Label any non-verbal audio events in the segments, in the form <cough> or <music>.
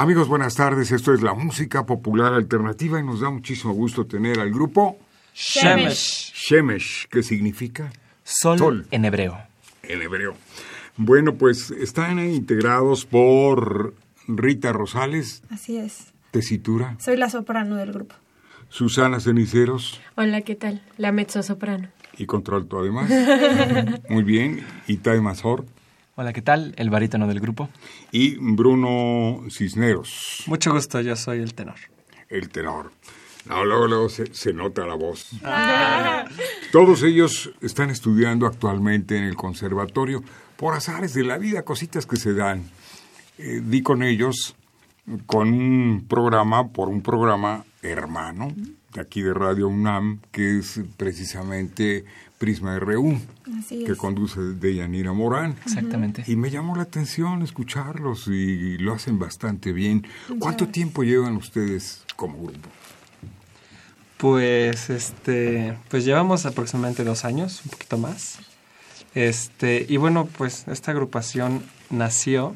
Amigos, buenas tardes. Esto es la música popular alternativa y nos da muchísimo gusto tener al grupo Shemesh. Shemesh, ¿qué significa? Sol, Sol. en hebreo. En hebreo. Bueno, pues están integrados por Rita Rosales, Así es. tesitura, Soy la soprano del grupo. Susana Ceniceros Hola, ¿qué tal? La mezzo soprano. y contralto además. <laughs> Muy bien, Itai Mazor Hola, ¿qué tal? El barítono del grupo. y Bruno Cisneros, Mucho gusto, yo soy el tenor. el tenor. No, luego, luego se, se nota la voz. Todos ellos están estudiando actualmente en el conservatorio por azares de la vida, cositas que se dan. Eh, di con ellos con un programa, por un programa hermano de aquí de Radio UNAM, que es precisamente Prisma RU, Así que es. conduce Deyanira Morán. Exactamente. Y me llamó la atención escucharlos y lo hacen bastante bien. ¿Cuánto gracias. tiempo llevan ustedes como grupo? Pues este, pues llevamos aproximadamente dos años, un poquito más. Este, y bueno, pues esta agrupación nació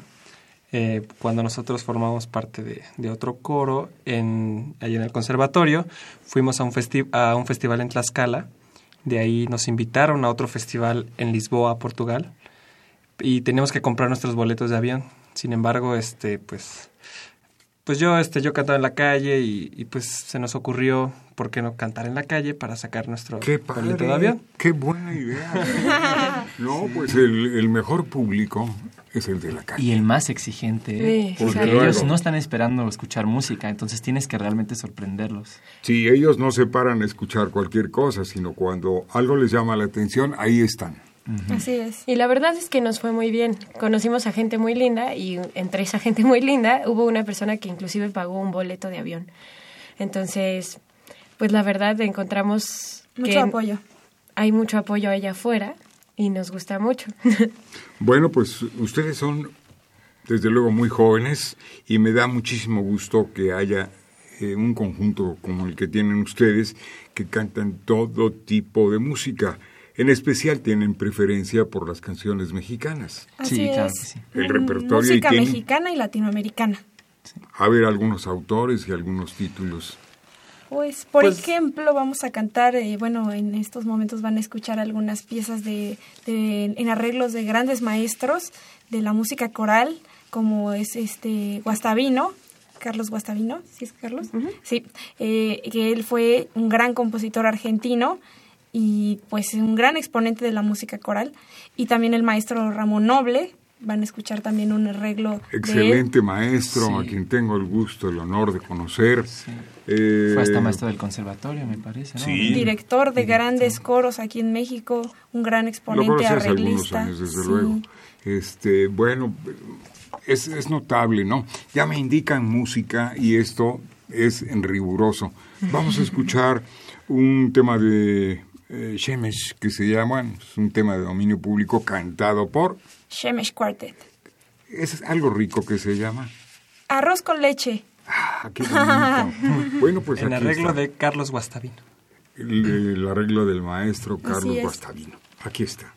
eh, cuando nosotros formamos parte de, otro coro en, allí en el conservatorio. Fuimos a un, festi- a un festival en Tlaxcala. De ahí nos invitaron a otro festival en Lisboa, Portugal. Y teníamos que comprar nuestros boletos de avión. Sin embargo, este, pues, pues yo, este, yo cantaba en la calle y, y, pues se nos ocurrió, ¿por qué no cantar en la calle para sacar nuestro ¡Qué boleto de padre! avión? ¡Qué buena idea! <laughs> no, pues el, el mejor público es el de la calle. Y el más exigente. Sí, porque ellos no están esperando escuchar música, entonces tienes que realmente sorprenderlos. Sí, ellos no se paran a escuchar cualquier cosa, sino cuando algo les llama la atención, ahí están. Así es. Y la verdad es que nos fue muy bien. Conocimos a gente muy linda y entre esa gente muy linda hubo una persona que inclusive pagó un boleto de avión. Entonces, pues la verdad encontramos Mucho que apoyo. hay mucho apoyo allá afuera y nos gusta mucho. <laughs> Bueno, pues ustedes son desde luego muy jóvenes y me da muchísimo gusto que haya eh, un conjunto como el que tienen ustedes que cantan todo tipo de música. En especial tienen preferencia por las canciones mexicanas. Así Sí, claro que sí. El repertorio y Música tienen- mexicana y latinoamericana. A ver algunos autores y algunos títulos. Pues, por Pues- ejemplo, vamos a cantar, eh, bueno, en estos momentos van a escuchar algunas piezas de, de- en arreglos de grandes maestros de la música coral, como es este Guastavino, Carlos Guastavino, ¿sí es Carlos? Sí, eh, que él fue un gran compositor argentino y pues un gran exponente de la música coral. Y también el maestro Ramón Noble, van a escuchar también un arreglo de él. Excelente maestro, Sí. a quien tengo el gusto, el honor de conocer. Eh, Fue hasta maestro del conservatorio, me parece, ¿no? Sí. director de grandes coros aquí en México, un gran Lo exponente conocí hace algunos arreglista. años, desde Sí. luego. Este, bueno, es, es notable, ¿no? Ya me indican música y esto es en riguroso. Vamos a <laughs> escuchar un tema de eh, Shemesh que se llama, es un tema de dominio público cantado por, Shemesh Quartet. es algo rico que se llama. Arroz con leche. Ah, qué bonito. <laughs> bueno, pues en aquí arreglo está. de Carlos Guastavino. el, el arreglo del maestro Carlos. Guastavino. Aquí está.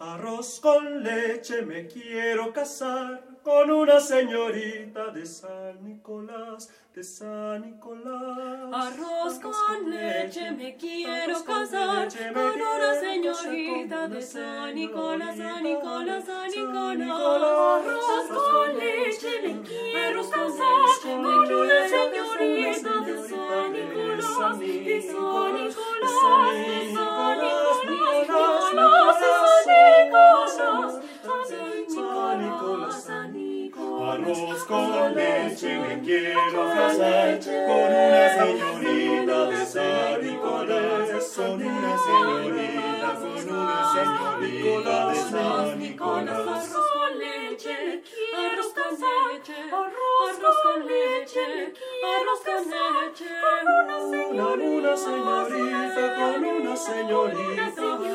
Arroz con leche me quiero casar con una señorita de San Nicolás, de San Nicolás. Arroz con leche me quiero con casar con una señorita con de San Nicolás, San Nicolás, San Nicolás. Arroz con leche me quiero casar con una señorita de San Nicolás, de de San Nicolás, de San Nicolás, Nicolás, San Nicolás, Arroz con leche quiero casar con una señorita de San Nicolás, con una señorita, con una señorita de San Nicolás. Arroz con leche, arroz con leche, arroz con leche, arroz con leche. Con una señorita, con una señorita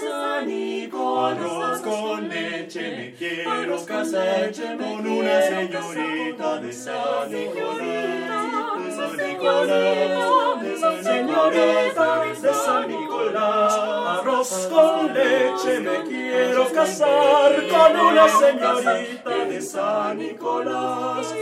de San Nicolás. Arroz con leche, me quiero casar con una señorita de San Nicolás. De San Nicolás, de San señorita de San Nicolás. Arroz con leche, me quiero casar con una señorita de San. Nicolás,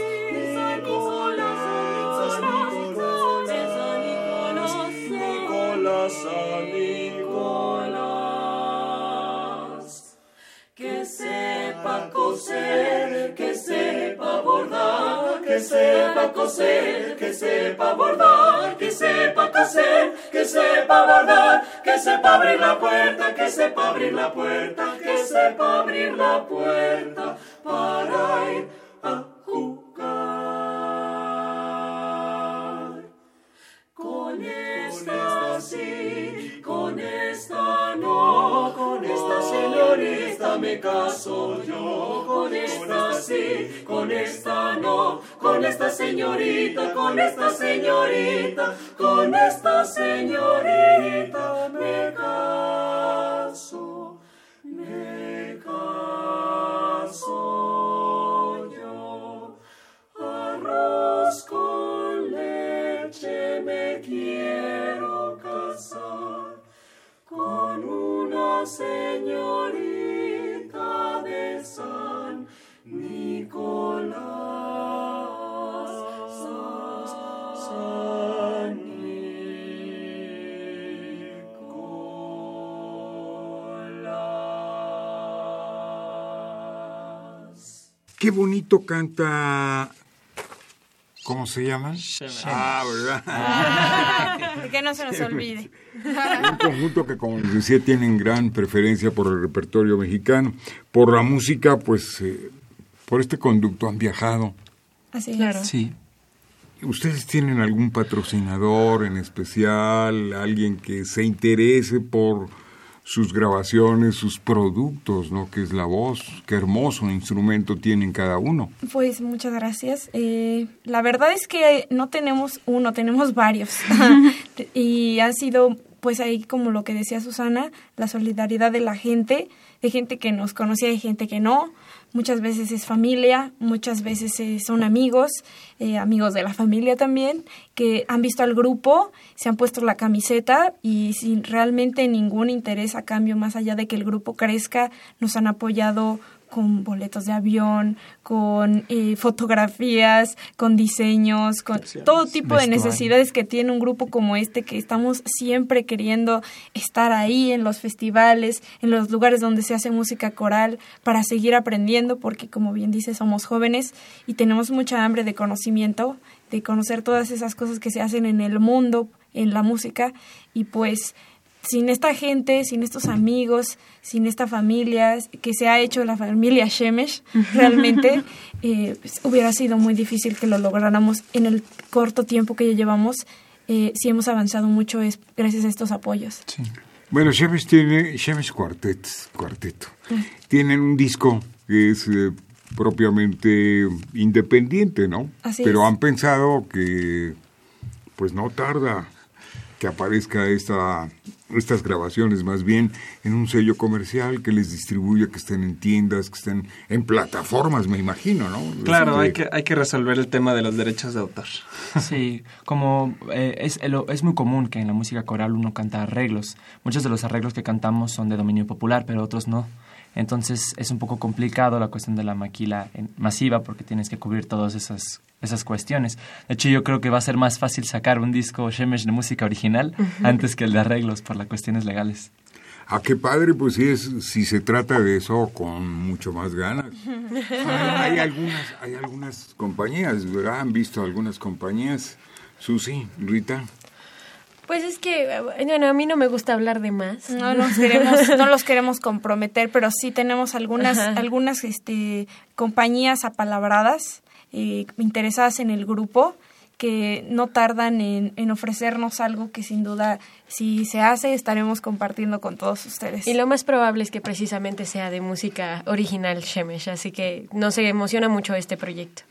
que sepa coser, que sepa bordar, que sepa coser, que sepa bordar, que sepa abrir la puerta, que sepa abrir la puerta, que sepa abrir la puerta para ir a jugar. Con esta sí, con esta no, con esta señorita me caso yo. Con esta sí, con esta no, con esta señorita, con esta señorita, con esta señorita Qué bonito canta. ¿Cómo se llaman? Ah, ¿verdad? Que no se nos olvide. Un conjunto que, como les decía, tienen gran preferencia por el repertorio mexicano. Por la música, pues, eh, por este conducto han viajado. Así Claro. Sí. ¿Ustedes tienen algún patrocinador en especial? ¿Alguien que se interese por sus grabaciones, sus productos, ¿no? Que es la voz. Qué hermoso instrumento tienen cada uno. Pues muchas gracias. Eh, la verdad es que no tenemos uno, tenemos varios. <laughs> y han sido, pues ahí como lo que decía Susana, la solidaridad de la gente, de gente que nos conocía y gente que no. Muchas veces es familia, muchas veces son amigos, eh, amigos de la familia también, que han visto al grupo, se han puesto la camiseta y sin realmente ningún interés a cambio, más allá de que el grupo crezca, nos han apoyado con boletos de avión, con eh, fotografías, con diseños, con todo tipo de necesidades que tiene un grupo como este, que estamos siempre queriendo estar ahí en los festivales, en los lugares donde se hace música coral, para seguir aprendiendo, porque como bien dice, somos jóvenes y tenemos mucha hambre de conocimiento, de conocer todas esas cosas que se hacen en el mundo, en la música, y pues sin esta gente, sin estos amigos, sin esta familia que se ha hecho la familia Shemesh, realmente <laughs> eh, pues, hubiera sido muy difícil que lo lográramos en el corto tiempo que ya llevamos. Eh, si hemos avanzado mucho es gracias a estos apoyos. Sí. Bueno, Shemesh tiene Shemesh Quartet, Cuarteto. Tienen un disco que es eh, propiamente independiente, ¿no? Así Pero es. han pensado que pues no tarda que aparezca esta estas grabaciones más bien en un sello comercial que les distribuya, que estén en tiendas, que estén en plataformas, me imagino, ¿no? Claro, hay que, hay que resolver el tema de los derechos de autor. Sí, como eh, es, el- es muy común que en la música coral uno canta arreglos. Muchos de los arreglos que cantamos son de dominio popular, pero otros no. Entonces es un poco complicado la cuestión de la maquila en- masiva porque tienes que cubrir todas esas, esas cuestiones. De hecho, yo creo que va a ser más fácil sacar un disco Shemesh de música original antes que el de arreglos por las cuestiones legales. Ah, qué padre, pues sí, es, si se trata de eso, con mucho más ganas. hay, hay algunas, hay algunas compañías, ¿verdad? Han visto algunas compañías. Susi, Rita. Pues es que, bueno, a mí no me gusta hablar de más. No los queremos, <laughs> no los queremos comprometer, pero sí tenemos algunas, Ajá. algunas este, compañías apalabradas eh, interesadas en el grupo que no tardan en, en ofrecernos algo que sin duda si se hace estaremos compartiendo con todos ustedes. Y lo más probable es que precisamente sea de música original Shemesh, así que nos emociona mucho este proyecto.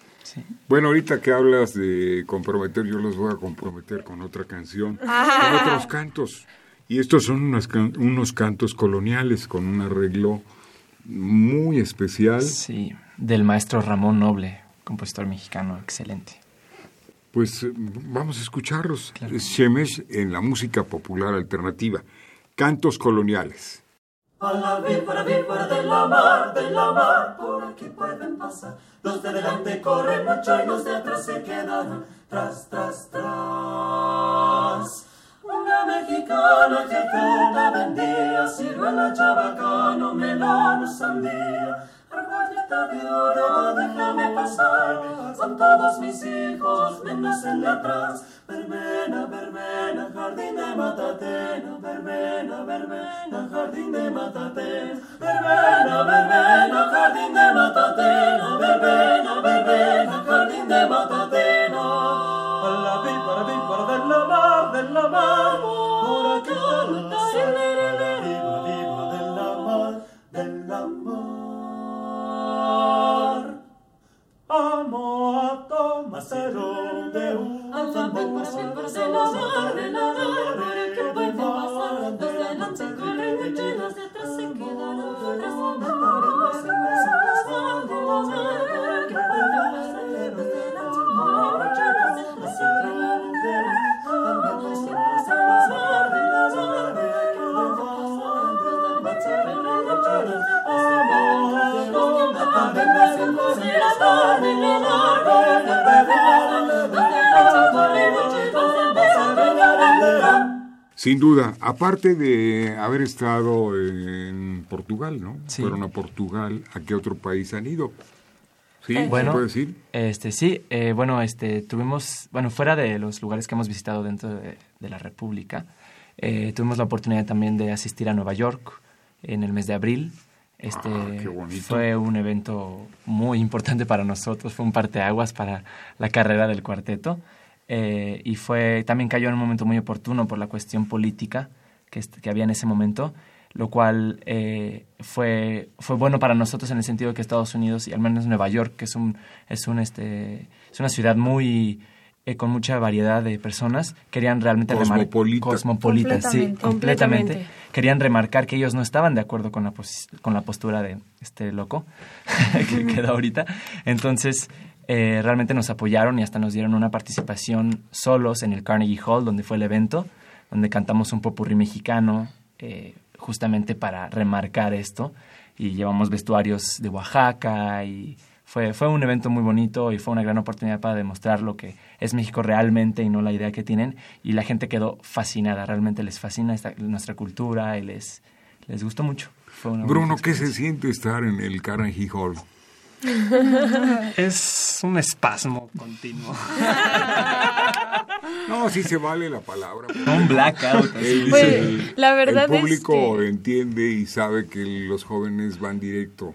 Bueno, ahorita que hablas de comprometer, yo los voy a comprometer con otra canción, con otros cantos. Y estos son unas can- unos cantos coloniales con un arreglo muy especial. Sí, del maestro Ramón Noble, compositor mexicano, excelente. Pues eh, vamos a escucharlos. Es Shemesh en la música popular alternativa. Cantos coloniales. A la víbora, víbora de la mar, de la mar, por aquí pueden pasar. Los de delante corren mucho y los de atrás se quedaron tras, tras, tras. Una mexicana gitana vendía ciruela, chabacano, melón, sandía. De oro, déjame pasar, son todos mis hijos, menos el de atrás. Verbena, verbena, jardín de matatena, verbena, verbena, jardín de matatena, verbena, verbena, jardín de matatena, verbena, verbena, jardín de matatena. Tomasero de un tambor, silbos de la mar, de la mar, que pueden pasar. Los de delante corren mucho y los de atrás se quedaron tras. Los de la mar, que Sin duda, aparte de haber estado en Portugal, ¿no? Sí. Fueron a Portugal, ¿a qué otro país han ido? ¿Sí? Eh, ¿Se bueno, puede decir? Este, sí, eh, bueno, este, tuvimos, bueno, fuera de los lugares que hemos visitado dentro de, de la República, eh, tuvimos la oportunidad también de asistir a Nueva York en el mes de abril. Este, Ah, qué bonito. fue un evento muy importante para nosotros, fue un parteaguas para la carrera del cuarteto. Eh, y fue, también cayó en un momento muy oportuno por la cuestión política que, que había en ese momento, lo cual eh, fue, fue bueno para nosotros en el sentido de que Estados Unidos, y al menos Nueva York, que es, un, es, un, este, es una ciudad muy... eh, con mucha variedad de personas, querían realmente remar- Cosmopolita. cosmopolita, sí, Completamente. completamente. Completamente. Querían remarcar que ellos no estaban de acuerdo con la, con la postura de este loco <laughs> que queda ahorita. Entonces, eh, realmente nos apoyaron y hasta nos dieron una participación solos en el Carnegie Hall, donde fue el evento, donde cantamos un popurrí mexicano, eh, justamente para remarcar esto. Y llevamos vestuarios de Oaxaca y fue, fue un evento muy bonito y fue una gran oportunidad para demostrar lo que es México realmente y no la idea que tienen. Y la gente quedó fascinada, realmente les fascina esta- nuestra cultura y les, les gustó mucho. Fue una Bruno, ¿qué se siente estar en el Carnegie Hall? <laughs> Es un espasmo continuo. <laughs> No, sí se vale la palabra. Un blackout. El, Pues, el- la verdad el es público que- entiende y sabe que los jóvenes van directo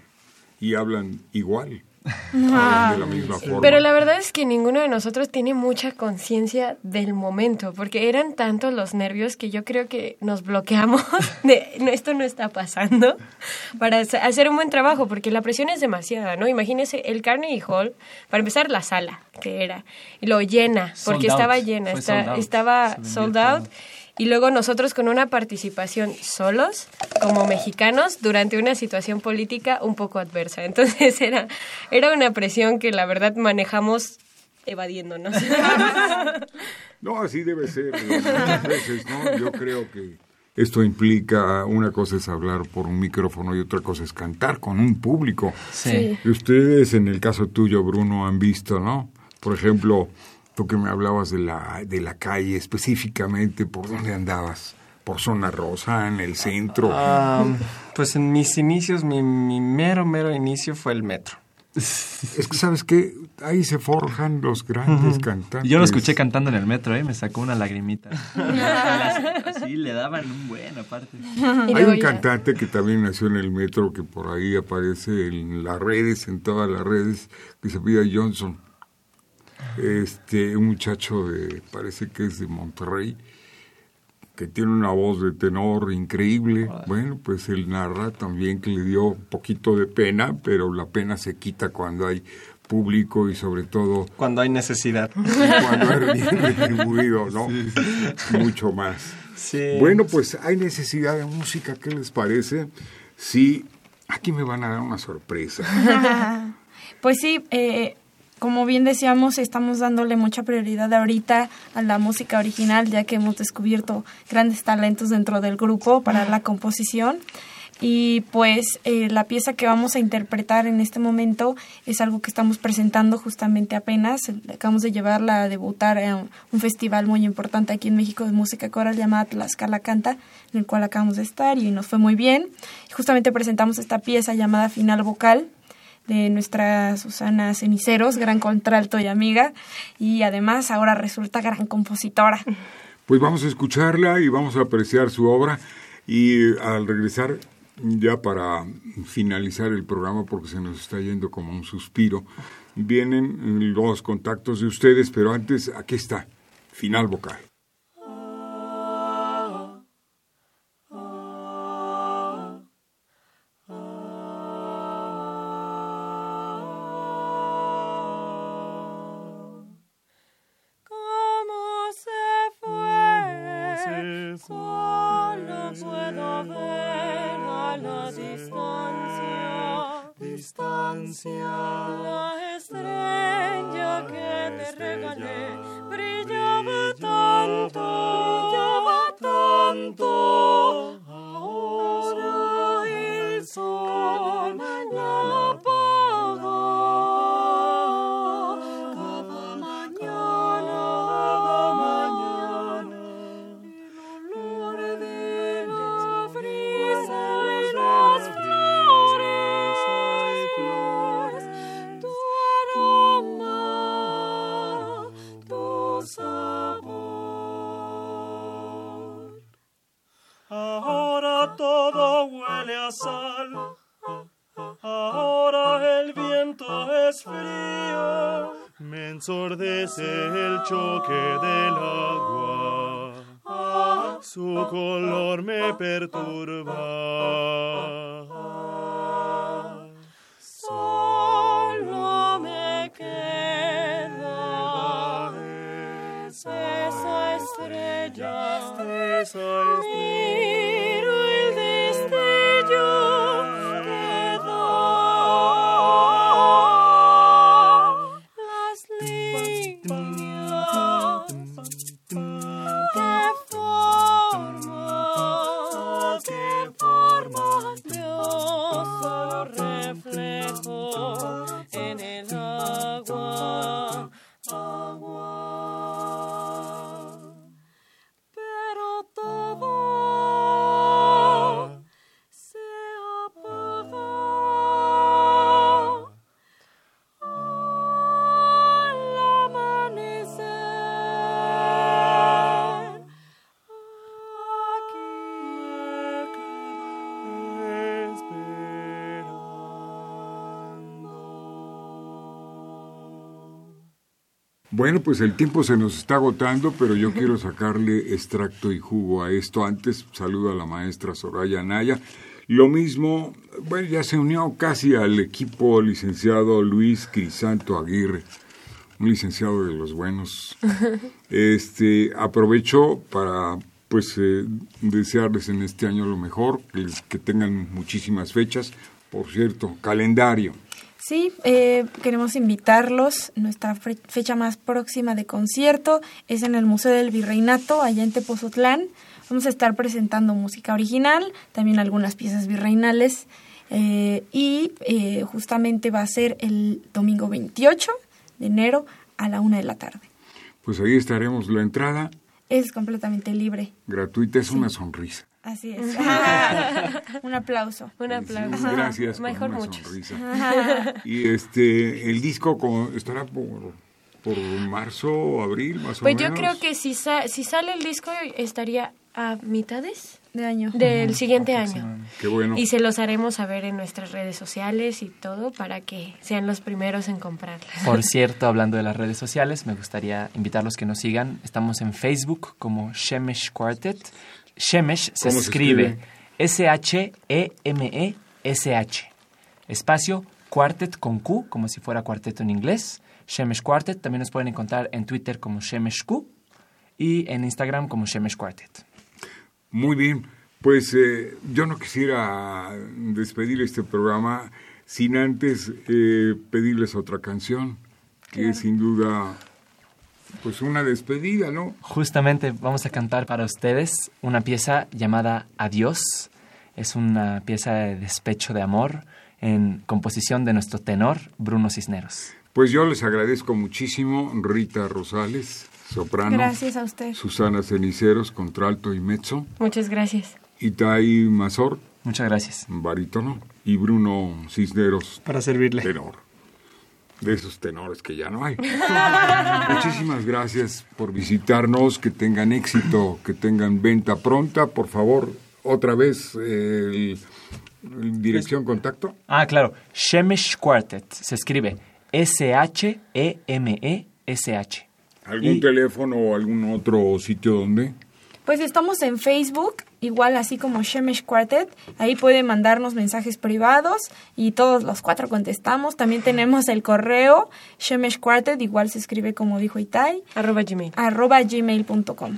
y hablan igual, hablan de la misma forma. Pero la verdad es que ninguno de nosotros tiene mucha conciencia del momento, porque eran tantos los nervios que yo creo que nos bloqueamos <laughs> de "No, esto no está pasando <laughs> para hace- hacer un buen trabajo, porque la presión es demasiada, ¿no? Imagínese el Carnegie Hall, para empezar la sala que era, y lo llena, Sold porque out. estaba llena, Fue está- sold out. estaba sold out. todo. Y luego nosotros con una participación solos, como mexicanos, durante una situación política un poco adversa. Entonces <laughs> era, era una presión que la verdad manejamos evadiéndonos. <laughs> No, así debe ser. muchas veces, ¿no? Yo creo que esto implica, una cosa es hablar por un micrófono y otra cosa es cantar con un público. Sí. Y Ustedes, en el caso tuyo, Bruno, han visto, ¿no? Por ejemplo, tú que me hablabas de la, de la calle específicamente, ¿por dónde andabas? ¿Por zona rosa, en el centro? Ah, pues en mis inicios, mi, mi mero, mero inicio fue el metro. Es que, ¿sabes qué? Ahí se forjan los grandes cantantes. Yo lo escuché cantando en el metro, ¿eh? Me sacó una lagrimita. <laughs> Sí, le daban un buen aparte. Hay un cantante que también nació en el metro, que por ahí aparece en las redes, en todas las redes, que se pide Johnson. Este, un muchacho de, parece que es de Monterrey, que tiene una voz de tenor increíble. Bueno, pues él narra también que le dio un poquito de pena, pero la pena se quita cuando hay público y sobre todo Cuando hay necesidad. cuando es bien retribuido, ¿no? Mucho más. Sí. Bueno, pues hay necesidad de música, ¿qué les parece? Sí, aquí me van a dar una sorpresa. <laughs> Pues sí, eh, como bien decíamos, estamos dándole mucha prioridad ahorita a la música original, ya que hemos descubierto grandes talentos dentro del grupo para la composición. Y pues eh, la pieza que vamos a interpretar en este momento es algo que estamos presentando justamente apenas. Acabamos de llevarla a debutar a un, festival muy importante aquí en México de música coral llamada Tlaxcala Canta, en el cual acabamos de estar y nos fue muy bien. Justamente presentamos esta pieza llamada Final Vocal de nuestra Susana Ceniceros, gran contralto y amiga, y además ahora resulta gran compositora. Pues vamos a escucharla y vamos a apreciar su obra y al regresar ya para finalizar el programa porque se nos está yendo como un suspiro, vienen los contactos de ustedes, pero antes aquí está, final vocal. El choque del agua. Su color me perturba. Solo me queda esa estrella. Bueno, pues el tiempo se nos está agotando, pero yo quiero <laughs> sacarle extracto y jugo a esto. Antes saludo a la maestra Soraya Naya. Lo mismo, bueno, ya se unió casi al equipo licenciado Luis Crisanto Aguirre, un licenciado de los buenos. <laughs> Este, aprovecho para pues eh, desearles en este año lo mejor, que, que tengan muchísimas fechas. Por cierto, calendario. Sí, eh, queremos invitarlos. Nuestra fe- fecha más próxima de concierto es en el Museo del Virreinato, allá en Tepozotlán. Vamos a estar presentando música original, también algunas piezas virreinales. eh, y eh, justamente va a ser el domingo 28 de enero a la una de la tarde. Pues ahí estaremos. La entrada Es completamente libre. gratuita es una sonrisa. Así es. <laughs> Un aplauso. Un aplauso. Sí, Gracias por Mejor una muchos. sonrisa. Y este, el disco como estará por, por marzo o abril, más Pues o yo menos. creo que si, sa- si sale el disco estaría a mitades De año. del siguiente año. Qué bueno. Y se los haremos saber en nuestras redes sociales y todo para que sean los primeros en comprarlas. Por <laughs> cierto, hablando de las redes sociales, me gustaría invitarlos que nos sigan. Estamos en Facebook como Shemesh Quartet. Shemesh se ¿Cómo se escribe? S-H-E-M-E-S-H. Espacio Quartet con Q, como si fuera cuarteto en inglés. Shemesh Quartet. También nos pueden encontrar en Twitter como Shemesh Q y en Instagram como Shemesh Quartet. Muy bien, pues eh, yo no quisiera despedir este programa sin antes eh, pedirles otra canción, que es sin duda pues una despedida, ¿no? Justamente vamos a cantar para ustedes una pieza llamada Adiós. Es una pieza de despecho de amor en composición de nuestro tenor Bruno Cisneros. Pues yo les agradezco muchísimo, Rita Rosales, soprano, Gracias a usted. Susana Ceniceros, contralto y mezzo, Muchas gracias. Itai Mazor, Muchas gracias. barítono, y Bruno Cisneros, Para servirle. tenor. De esos tenores que ya no hay. <laughs> Muchísimas gracias por visitarnos, que tengan éxito, que tengan venta pronta. Por favor, otra vez, eh, el- dirección contacto. Ah, claro. Shemesh Quartet. Se escribe E S-H-E-M-E-S-H. ¿Algún Y- teléfono o algún otro sitio donde? Pues estamos en Facebook, igual así como Shemesh Quartet. Ahí pueden mandarnos mensajes privados y todos los cuatro contestamos. También tenemos el correo Shemesh Quartet, igual se escribe como dijo Itai, Arroba Gmail. arroba gmail.com.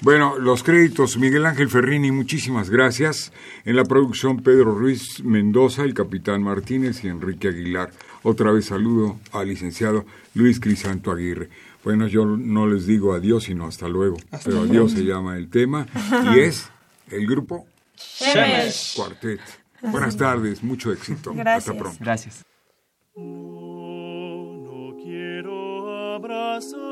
Bueno, los créditos, Miguel Ángel Ferrini, muchísimas gracias. En la producción, Pedro Ruiz Mendoza, el capitán Martínez y Enrique Aguilar. Otra vez saludo al licenciado Luis Crisanto Aguirre. Bueno, yo no les digo adiós, sino hasta luego. Pero adiós se llama el tema <laughs> y es el grupo Shemesh. Cuartet. Buenas tardes, mucho éxito. Gracias. Hasta pronto. Gracias. No, no quiero abrazarme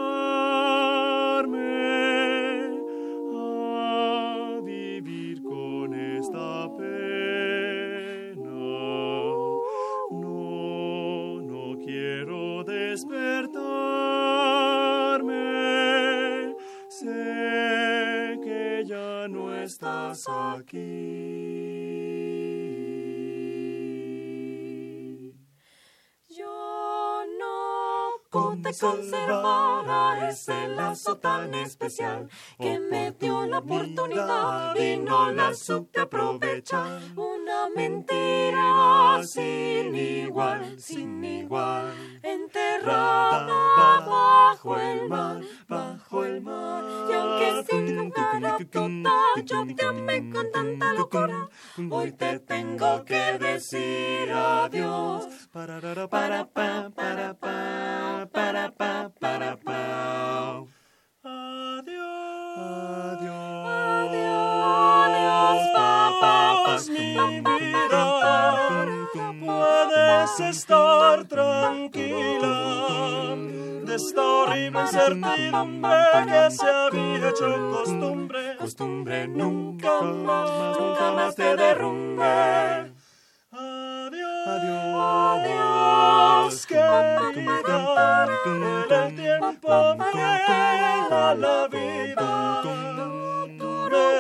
aquí. Yo no pude conservar a ese lazo tan especial que me dio la oportunidad y no la supe aprovechar. Una mentira sin igual, sin igual, enterrada bajo el mar, bajo el mar. Y aunque sin lugar a dudar yo te amé con tanta locura, hoy te tengo que decir adiós. Para para pa para pa para pa para pa. Puedes estar tranquila de esta horrible incertidumbre que se había hecho costumbre. Costumbre nunca más, nunca más te derrumbe. Adiós, adiós, querida. El tiempo queda la vida.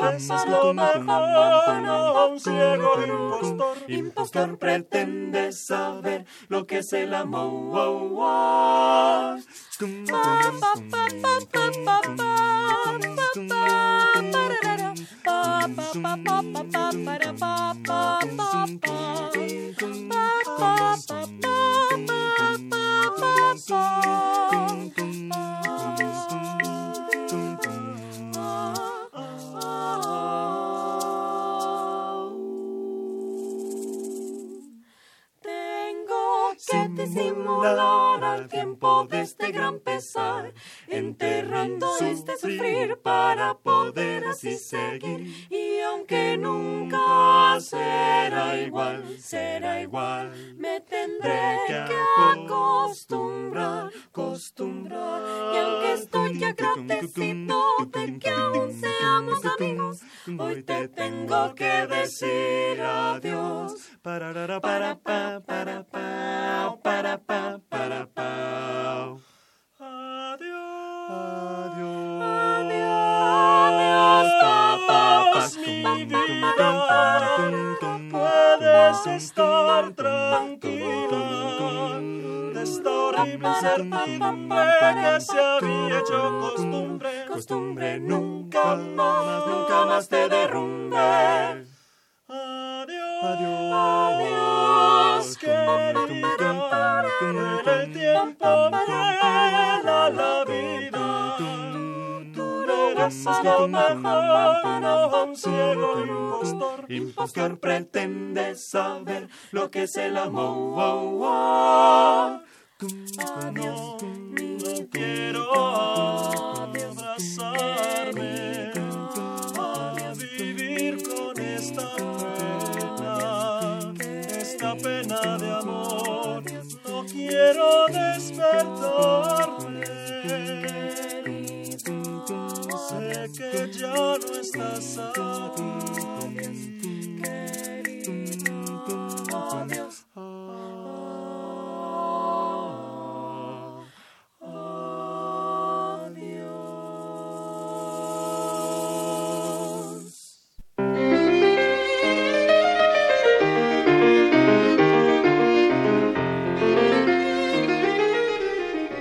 Mereces lo mejor, un ciego impostor. Impostor pretende saber lo que es el amor. Disimular al tiempo de este gran pesar, enterrando este sufrir para poder así seguir. Y aunque nunca será igual, será igual, me tendré que acostumbrar, acostumbrar. Y aunque estoy agradecido de que aún seamos amigos, hoy te tengo que decir adiós. Para, pa, para, pa, para, pa, para, pa. Adiós. Adiós. Adiós, papás, mi vida. Puedes estar tranquila de esta horrible incertidumbre que se había hecho costumbre. Costumbre, nunca más, nunca más te derrumbe. Querida, el tiempo vuela la vida. Tú eres lo mejor, no un ciego impostor. Impostor pretende saber lo que es el amor. Adiós, no quiero pena de amor. No quiero despertarme. Sé que ya no estás aquí.